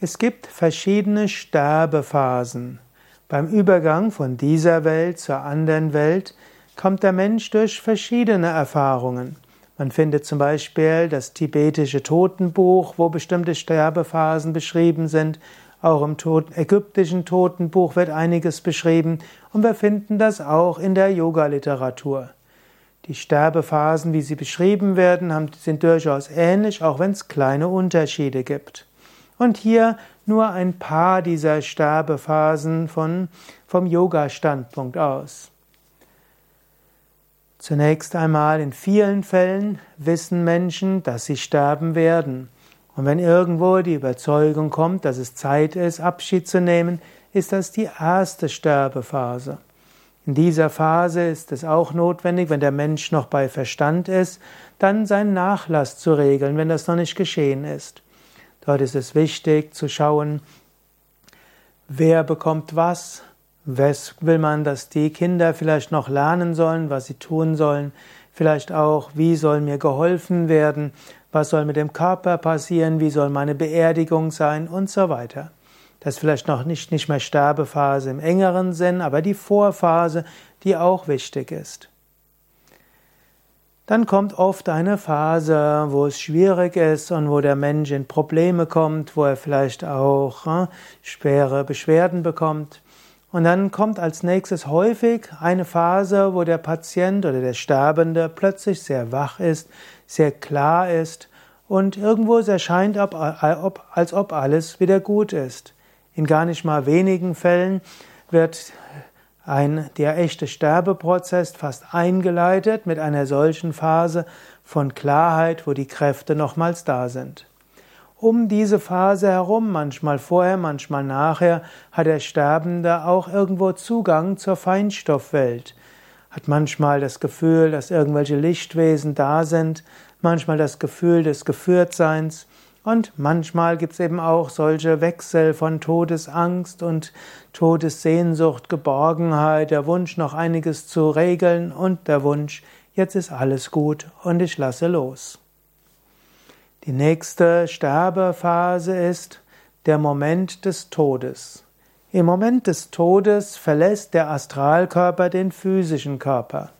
Es gibt verschiedene Sterbephasen. Beim Übergang von dieser Welt zur anderen Welt kommt der Mensch durch verschiedene Erfahrungen. Man findet zum Beispiel das tibetische Totenbuch, wo bestimmte Sterbephasen beschrieben sind. Auch im ägyptischen Totenbuch wird einiges beschrieben und wir finden das auch in der Yoga-Literatur. Die Sterbephasen, wie sie beschrieben werden, sind durchaus ähnlich, auch wenn es kleine Unterschiede gibt. Und hier nur ein paar dieser Sterbephasen von, vom Yoga-Standpunkt aus. Zunächst einmal in vielen Fällen wissen Menschen, dass sie sterben werden. Und wenn irgendwo die Überzeugung kommt, dass es Zeit ist, Abschied zu nehmen, ist das die erste Sterbephase. In dieser Phase ist es auch notwendig, wenn der Mensch noch bei Verstand ist, dann seinen Nachlass zu regeln, wenn das noch nicht geschehen ist. Dort ist es wichtig zu schauen, wer bekommt was, was will man, dass die Kinder vielleicht noch lernen sollen, was sie tun sollen, vielleicht auch, wie soll mir geholfen werden, was soll mit dem Körper passieren, wie soll meine Beerdigung sein und so weiter. Das ist vielleicht noch nicht, nicht mehr Sterbephase im engeren Sinn, aber die Vorphase, die auch wichtig ist. Dann kommt oft eine Phase, wo es schwierig ist und wo der Mensch in Probleme kommt, wo er vielleicht auch äh, schwere Beschwerden bekommt. Und dann kommt als nächstes häufig eine Phase, wo der Patient oder der Sterbende plötzlich sehr wach ist, sehr klar ist und irgendwo es erscheint, als ob alles wieder gut ist. In gar nicht mal wenigen Fällen wird ein, der echte Sterbeprozess fast eingeleitet mit einer solchen Phase von Klarheit, wo die Kräfte nochmals da sind. Um diese Phase herum, manchmal vorher, manchmal nachher, hat der Sterbende auch irgendwo Zugang zur Feinstoffwelt, hat manchmal das Gefühl, dass irgendwelche Lichtwesen da sind, manchmal das Gefühl des Geführtseins, und manchmal gibt es eben auch solche Wechsel von Todesangst und Todessehnsucht, Geborgenheit, der Wunsch, noch einiges zu regeln und der Wunsch, jetzt ist alles gut und ich lasse los. Die nächste Sterbephase ist der Moment des Todes. Im Moment des Todes verlässt der Astralkörper den physischen Körper.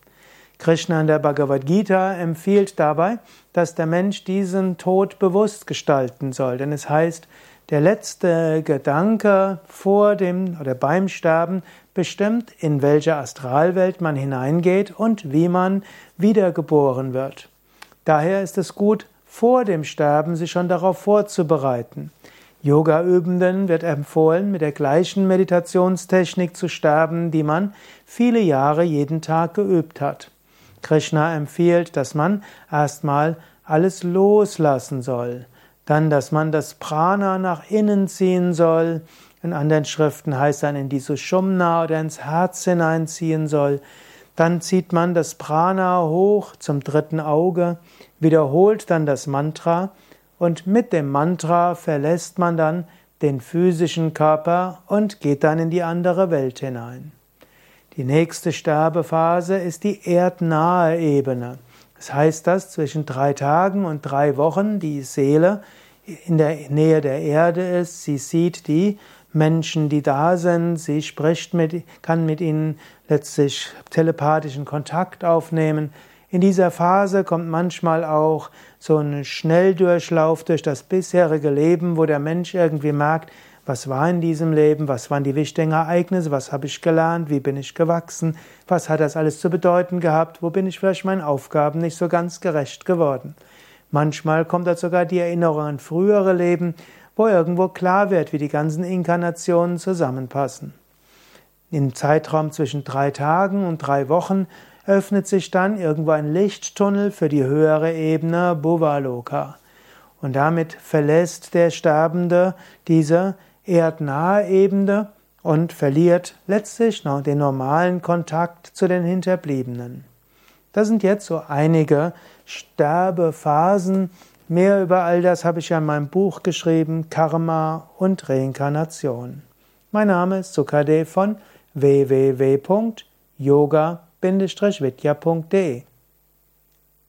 Krishna in der Bhagavad Gita empfiehlt dabei, dass der Mensch diesen Tod bewusst gestalten soll. Denn es heißt, der letzte Gedanke vor dem oder beim Sterben bestimmt, in welche Astralwelt man hineingeht und wie man wiedergeboren wird. Daher ist es gut, vor dem Sterben sich schon darauf vorzubereiten. Yoga-Übenden wird empfohlen, mit der gleichen Meditationstechnik zu sterben, die man viele Jahre jeden Tag geübt hat. Krishna empfiehlt, dass man erstmal alles loslassen soll, dann, dass man das Prana nach innen ziehen soll, in anderen Schriften heißt dann in die Sushumna oder ins Herz hineinziehen soll, dann zieht man das Prana hoch zum dritten Auge, wiederholt dann das Mantra und mit dem Mantra verlässt man dann den physischen Körper und geht dann in die andere Welt hinein. Die nächste Sterbephase ist die erdnahe Ebene. Das heißt, dass zwischen drei Tagen und drei Wochen die Seele in der Nähe der Erde ist. Sie sieht die Menschen, die da sind. Sie spricht mit, kann mit ihnen letztlich telepathischen Kontakt aufnehmen. In dieser Phase kommt manchmal auch so ein Schnelldurchlauf durch das bisherige Leben, wo der Mensch irgendwie merkt, was war in diesem Leben, was waren die wichtigen Ereignisse, was habe ich gelernt, wie bin ich gewachsen, was hat das alles zu bedeuten gehabt, wo bin ich vielleicht meinen Aufgaben nicht so ganz gerecht geworden. Manchmal kommt da sogar die Erinnerung an frühere Leben, wo irgendwo klar wird, wie die ganzen Inkarnationen zusammenpassen. Im Zeitraum zwischen drei Tagen und drei Wochen öffnet sich dann irgendwo ein Lichttunnel für die höhere Ebene Bhuvaloka. Und damit verlässt der Sterbende diese erdnahe Ebene und verliert letztlich noch den normalen Kontakt zu den Hinterbliebenen. Das sind jetzt so einige Sterbephasen. Mehr über all das habe ich ja in meinem Buch geschrieben, Karma und Reinkarnation. Mein Name ist Sukade von www.yoga-vidya.de